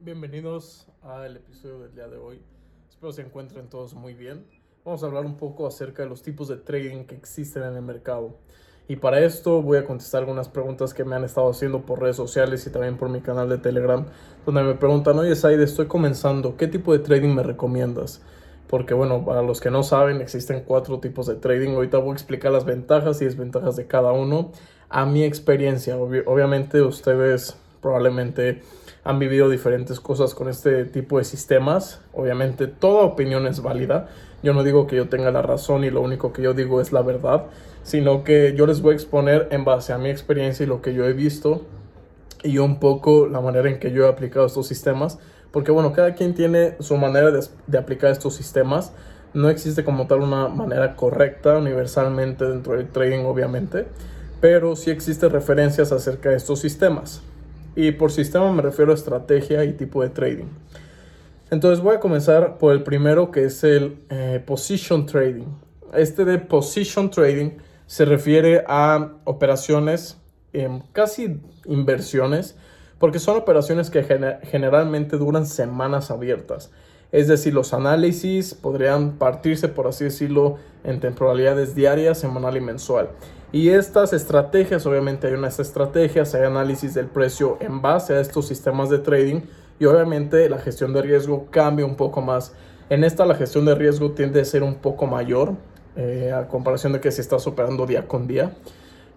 Bienvenidos al episodio del día de hoy. Espero se encuentren todos muy bien. Vamos a hablar un poco acerca de los tipos de trading que existen en el mercado. Y para esto voy a contestar algunas preguntas que me han estado haciendo por redes sociales y también por mi canal de Telegram, donde me preguntan, oye Said, estoy comenzando, ¿qué tipo de trading me recomiendas? Porque bueno, para los que no saben, existen cuatro tipos de trading. Ahorita voy a explicar las ventajas y desventajas de cada uno. A mi experiencia, obviamente ustedes probablemente han vivido diferentes cosas con este tipo de sistemas. Obviamente toda opinión es válida. Yo no digo que yo tenga la razón y lo único que yo digo es la verdad, sino que yo les voy a exponer en base a mi experiencia y lo que yo he visto y un poco la manera en que yo he aplicado estos sistemas. Porque bueno, cada quien tiene su manera de, aplicar estos sistemas. No existe como tal una manera correcta universalmente dentro del trading, obviamente, pero sí existen referencias acerca de estos sistemas. Y por sistema me refiero a estrategia y tipo de trading. Entonces voy a comenzar por el primero que es el eh, position trading. Este de position trading se refiere a operaciones, eh, casi inversiones, porque son operaciones que generalmente duran semanas abiertas. Es decir, los análisis podrían partirse, por así decirlo, en temporalidades diarias, semanal y mensual. Y estas estrategias, obviamente hay unas estrategias, hay análisis del precio en base a estos sistemas de trading y obviamente la gestión de riesgo cambia un poco más. En esta la gestión de riesgo tiende a ser un poco mayor eh, a comparación de que si estás operando día con día.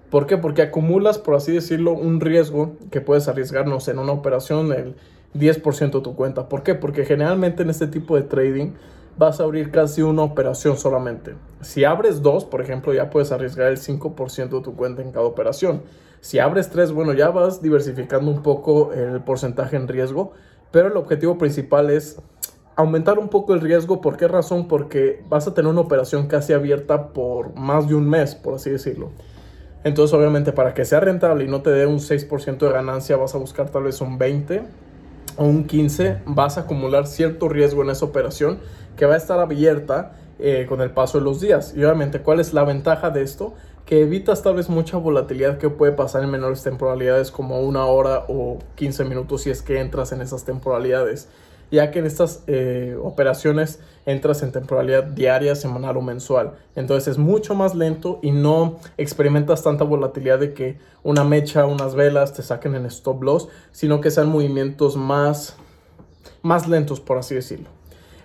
¿Por qué? Porque acumulas, por así decirlo, un riesgo que puedes arriesgarnos en una operación el 10% de tu cuenta. ¿Por qué? Porque generalmente en este tipo de trading vas a abrir casi una operación solamente. Si abres dos, por ejemplo, ya puedes arriesgar el 5% de tu cuenta en cada operación. Si abres tres, bueno, ya vas diversificando un poco el porcentaje en riesgo, pero el objetivo principal es aumentar un poco el riesgo. ¿Por qué razón? Porque vas a tener una operación casi abierta por más de un mes, por así decirlo. Entonces, obviamente, para que sea rentable y no te dé un 6% de ganancia, vas a buscar tal vez un 20 o un 15, vas a acumular cierto riesgo en esa operación que va a estar abierta eh, con el paso de los días. Y obviamente, ¿cuál es la ventaja de esto? Que evitas tal vez mucha volatilidad que puede pasar en menores temporalidades como una hora o 15 minutos si es que entras en esas temporalidades ya que en estas eh, operaciones entras en temporalidad diaria, semanal o mensual. Entonces es mucho más lento y no experimentas tanta volatilidad de que una mecha, unas velas te saquen en stop loss, sino que sean movimientos más, más lentos, por así decirlo.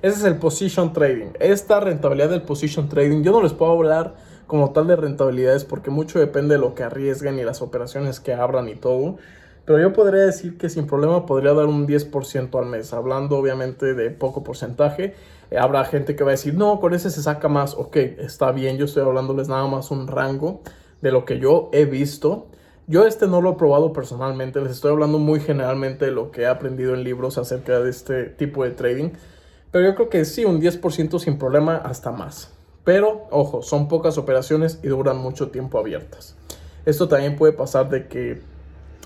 Ese es el position trading. Esta rentabilidad del position trading, yo no les puedo hablar como tal de rentabilidades porque mucho depende de lo que arriesguen y las operaciones que abran y todo. Pero yo podría decir que sin problema podría dar un 10% al mes, hablando obviamente de poco porcentaje. Eh, habrá gente que va a decir, no, con ese se saca más. Ok, está bien, yo estoy hablándoles nada más un rango de lo que yo he visto. Yo este no lo he probado personalmente, les estoy hablando muy generalmente de lo que he aprendido en libros acerca de este tipo de trading. Pero yo creo que sí, un 10% sin problema, hasta más. Pero, ojo, son pocas operaciones y duran mucho tiempo abiertas. Esto también puede pasar de que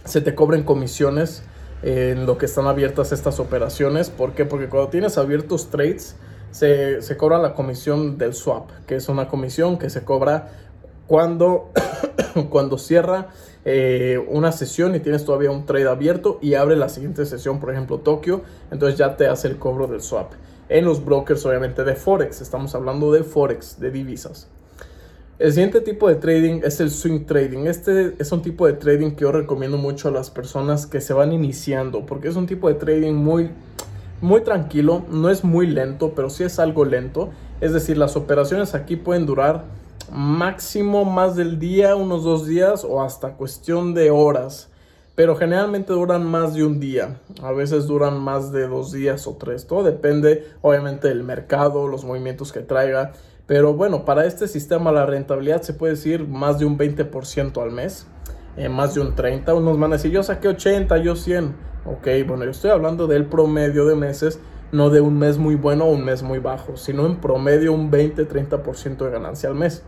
se te cobren comisiones en lo que están abiertas estas operaciones. ¿Por qué? Porque cuando tienes abiertos trades, se, cobra la comisión del swap, que es una comisión que se cobra cuando, cuando cierra eh, una sesión y tienes todavía un trade abierto y abre la siguiente sesión, por ejemplo Tokio, entonces ya te hace el cobro del swap. En los brokers obviamente de Forex, estamos hablando de Forex, de divisas. El siguiente tipo de trading es el swing trading. Este es un tipo de trading que yo recomiendo mucho a las personas que se van iniciando porque es un tipo de trading muy, muy tranquilo, no es muy lento, pero sí es algo lento. Es decir, las operaciones aquí pueden durar máximo más del día, unos dos días o hasta cuestión de horas. Pero generalmente duran más de un día, a veces duran más de dos días o tres. Todo depende obviamente del mercado, los movimientos que traiga. Pero bueno, para este sistema la rentabilidad se puede decir más de un 20% al mes, eh, más de un 30%. Unos van a decir, yo saqué 80, yo 100. Ok, bueno, yo estoy hablando del promedio de meses, no de un mes muy bueno o un mes muy bajo, sino en promedio un 20-30% de ganancia al mes.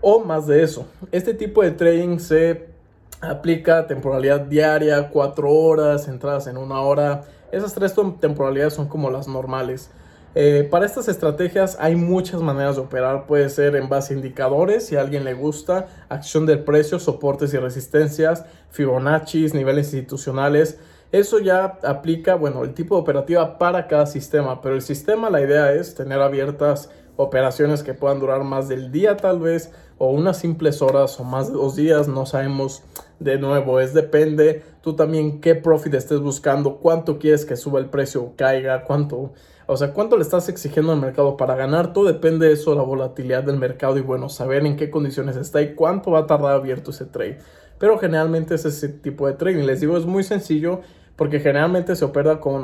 O más de eso. Este tipo de trading se aplica temporalidad diaria, 4 horas, entradas en una hora. Esas tres temporalidades son como las normales. Eh, para estas estrategias hay muchas maneras de operar. Puede ser en base a indicadores, si a alguien le gusta, acción del precio, soportes y resistencias, Fibonacci, niveles institucionales. Eso ya aplica, bueno, el tipo de operativa para cada sistema, pero el sistema la idea es tener abiertas operaciones que puedan durar más del día tal vez o unas simples horas o más de dos días, no sabemos de nuevo, es depende. Tú también qué profit estés buscando, cuánto quieres que suba el precio o caiga, cuánto, o sea, cuánto le estás exigiendo al mercado para ganar, todo depende de eso, la volatilidad del mercado y bueno, saber en qué condiciones está y cuánto va a tardar abierto ese trade. Pero generalmente es ese tipo de trading, les digo, es muy sencillo porque generalmente se opera con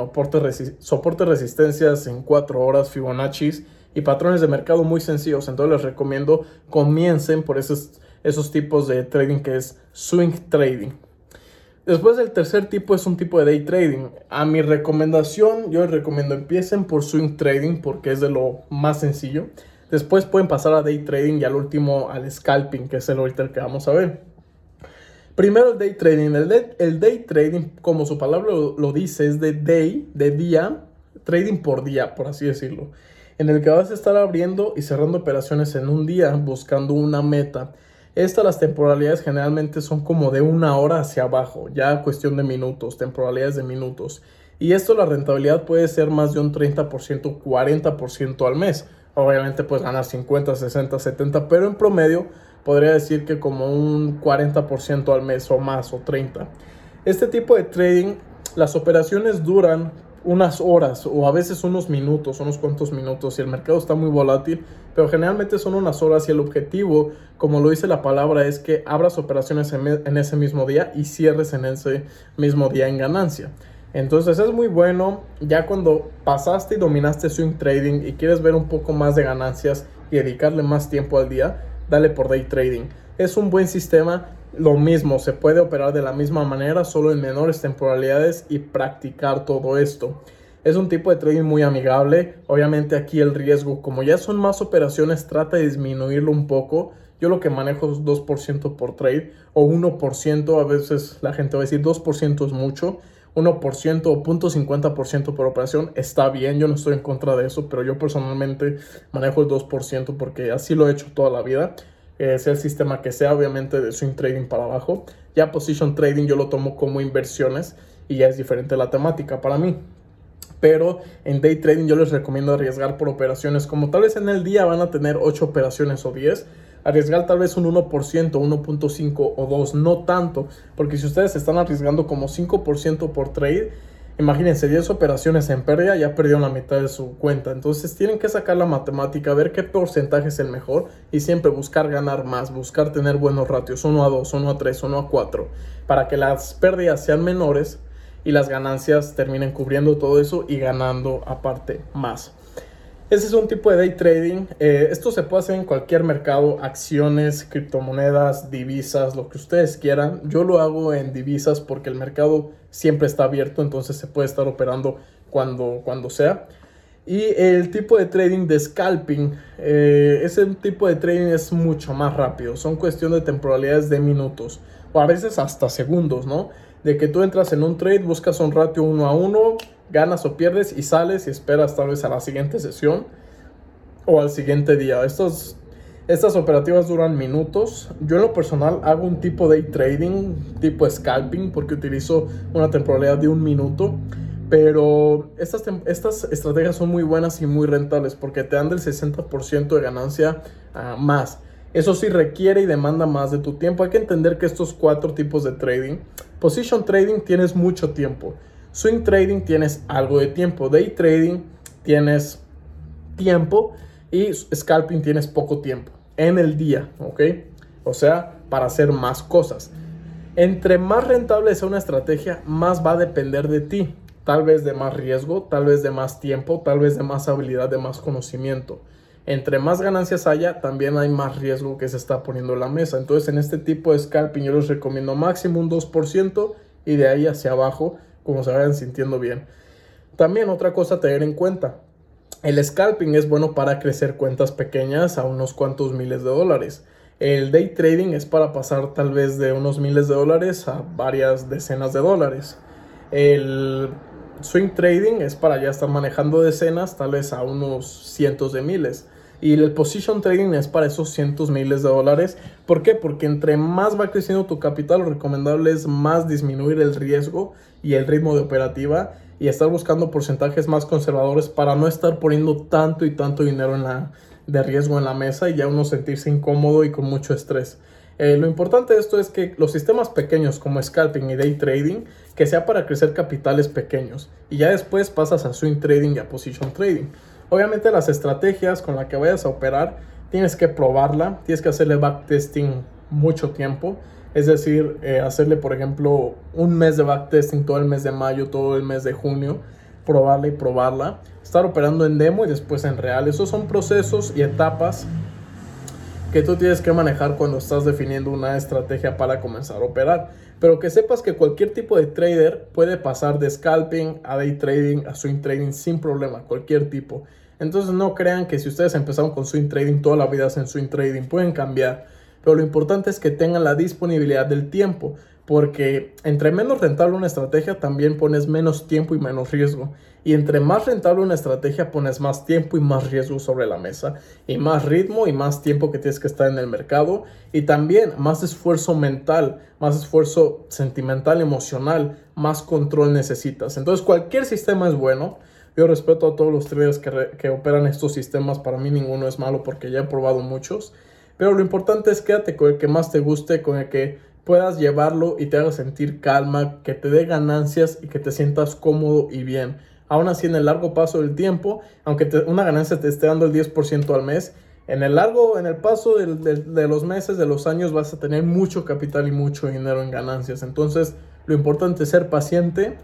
soporte, resistencias en 4 horas Fibonacci y patrones de mercado muy sencillos. Entonces les recomiendo comiencen por esos, esos tipos de trading que es swing trading. Después el tercer tipo es un tipo de day trading. A mi recomendación, yo les recomiendo empiecen por swing trading porque es de lo más sencillo. Después pueden pasar a day trading y al último al scalping, que es el ahorita el que vamos a ver. Primero el day trading. El day, trading, como su palabra lo, dice, es de day, de día, trading por día, por así decirlo. En el que vas a estar abriendo y cerrando operaciones en un día buscando una meta. Estas las temporalidades generalmente son como de una hora hacia abajo, ya cuestión de minutos, temporalidades de minutos. Y esto la rentabilidad puede ser más de un 30%, 40% al mes. Obviamente puedes ganar 50, 60, 70, pero en promedio podría decir que como un 40% al mes o más o 30%. Este tipo de trading, las operaciones duran unas horas o a veces unos minutos, unos cuantos minutos y el mercado está muy volátil, pero generalmente son unas horas y el objetivo, como lo dice la palabra, es que abras operaciones en, ese mismo día y cierres en ese mismo día en ganancia. Entonces es muy bueno ya cuando pasaste y dominaste swing trading y quieres ver un poco más de ganancias y dedicarle más tiempo al día, dale por day trading. Es un buen sistema, lo mismo, se puede operar de la misma manera, solo en menores temporalidades y practicar todo esto. Es un tipo de trading muy amigable. Obviamente aquí el riesgo, como ya son más operaciones, trata de disminuirlo un poco. Yo lo que manejo es 2% por trade o 1%. A veces la gente va a decir 2% es mucho. 1% o 0.50% por operación está bien, yo no estoy en contra de eso, pero yo personalmente manejo el 2% porque así lo he hecho toda la vida. Eh, sea el sistema que sea, obviamente de swing trading para abajo. Ya position trading yo lo tomo como inversiones y ya es diferente la temática para mí. Pero en day trading yo les recomiendo arriesgar por operaciones como tal vez en el día van a tener 8 operaciones o 10 arriesgar tal vez un 1%, 1.5 o 2, no tanto, porque si ustedes están arriesgando como 5% por trade, imagínense 10 operaciones en pérdida, ya perdieron la mitad de su cuenta, entonces tienen que sacar la matemática, ver qué porcentaje es el mejor y siempre buscar ganar más, buscar tener buenos ratios, 1 a 2, 1 a 3, 1 a 4, para que las pérdidas sean menores y las ganancias terminen cubriendo todo eso y ganando aparte más. Ese es un tipo de day trading. Eh, esto se puede hacer en cualquier mercado, acciones, criptomonedas, divisas, lo que ustedes quieran. Yo lo hago en divisas porque el mercado siempre está abierto, entonces se puede estar operando cuando, cuando sea. Y el tipo de trading de scalping, eh, ese tipo de trading es mucho más rápido. Son cuestión de temporalidades de minutos o a veces hasta segundos, ¿no? De que tú entras en un trade, buscas un ratio uno a uno, ganas o pierdes y sales y esperas tal vez a la siguiente sesión o al siguiente día. Estos, estas operativas duran minutos. Yo en lo personal hago un tipo de trading, tipo scalping, porque utilizo una temporalidad de un minuto. Pero estas, estas estrategias son muy buenas y muy rentables porque te dan del 60% de ganancia a más. Eso sí requiere y demanda más de tu tiempo. Hay que entender que estos cuatro tipos de trading, position trading tienes mucho tiempo. Swing trading tienes algo de tiempo. Day trading tienes tiempo. Y scalping tienes poco tiempo en el día, ¿ok? O sea, para hacer más cosas. Entre más rentable sea una estrategia, más va a depender de ti. Tal vez de más riesgo, tal vez de más tiempo, tal vez de más habilidad, de más conocimiento. Entre más ganancias haya, también hay más riesgo que se está poniendo en la mesa. Entonces, en este tipo de scalping yo les recomiendo máximo un 2% y de ahí hacia abajo como se vayan sintiendo bien. También otra cosa a tener en cuenta. El scalping es bueno para crecer cuentas pequeñas a unos cuantos miles de dólares. El day trading es para pasar tal vez de unos miles de dólares a varias decenas de dólares. El swing trading es para ya estar manejando decenas, tal vez a unos cientos de miles. Y el position trading es para esos cientos miles de dólares. ¿Por qué? Porque entre más va creciendo tu capital, lo recomendable es más disminuir el riesgo y el ritmo de operativa y estar buscando porcentajes más conservadores para no estar poniendo tanto y tanto dinero en la, de riesgo en la mesa y ya uno sentirse incómodo y con mucho estrés. Eh, lo importante de esto es que los sistemas pequeños como scalping y day trading, que sea para crecer capitales pequeños y ya después pasas a swing trading y a position trading. Obviamente las estrategias con las que vayas a operar tienes que probarla, tienes que hacerle backtesting mucho tiempo. Es decir, eh, hacerle por ejemplo un mes de backtesting todo el mes de mayo, todo el mes de junio, probarla y probarla. Estar operando en demo y después en real. Esos son procesos y etapas que tú tienes que manejar cuando estás definiendo una estrategia para comenzar a operar. Pero que sepas que cualquier tipo de trader puede pasar de scalping a day trading a swing trading sin problema, cualquier tipo. Entonces no crean que si ustedes empezaron con swing trading toda la vida hacen swing trading, pueden cambiar. Pero lo importante es que tengan la disponibilidad del tiempo, porque entre menos rentable una estrategia también pones menos tiempo y menos riesgo. Y entre más rentable una estrategia, pones más tiempo y más riesgo sobre la mesa. Y más ritmo y más tiempo que tienes que estar en el mercado. Y también más esfuerzo mental, más esfuerzo sentimental, emocional, más control necesitas. Entonces cualquier sistema es bueno. Yo respeto a todos los traders que, que operan estos sistemas. Para mí ninguno es malo porque ya he probado muchos. Pero lo importante es quédate con el que más te guste, con el que puedas llevarlo y te haga sentir calma, que te dé ganancias y que te sientas cómodo y bien Aún así, en el largo paso del tiempo, aunque una ganancia te esté dando el 10% al mes, en el largo, en el paso de, los meses, de los años, vas a tener mucho capital y mucho dinero en ganancias. Entonces, lo importante es ser paciente,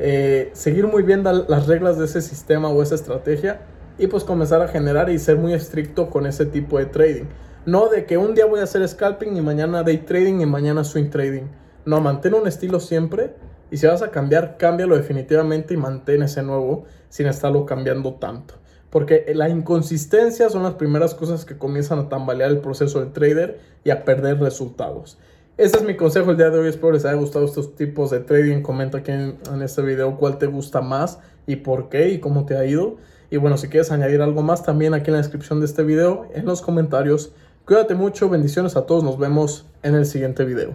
eh, seguir muy bien las reglas de ese sistema o esa estrategia y pues comenzar a generar y ser muy estricto con ese tipo de trading. No de que un día voy a hacer scalping y mañana day trading y mañana swing trading. No, mantén un estilo siempre y si vas a cambiar, cámbialo definitivamente y mantén ese nuevo sin estarlo cambiando tanto. Porque la inconsistencia son las primeras cosas que comienzan a tambalear el proceso del trader y a perder resultados. Ese es mi consejo el día de hoy. Espero les haya gustado estos tipos de trading. Comenta aquí en, en, este video cuál te gusta más y por qué y cómo te ha ido. Y bueno, si quieres añadir algo más también aquí en la descripción de este video, en los comentarios. Cuídate mucho, bendiciones a todos. Nos vemos en el siguiente video.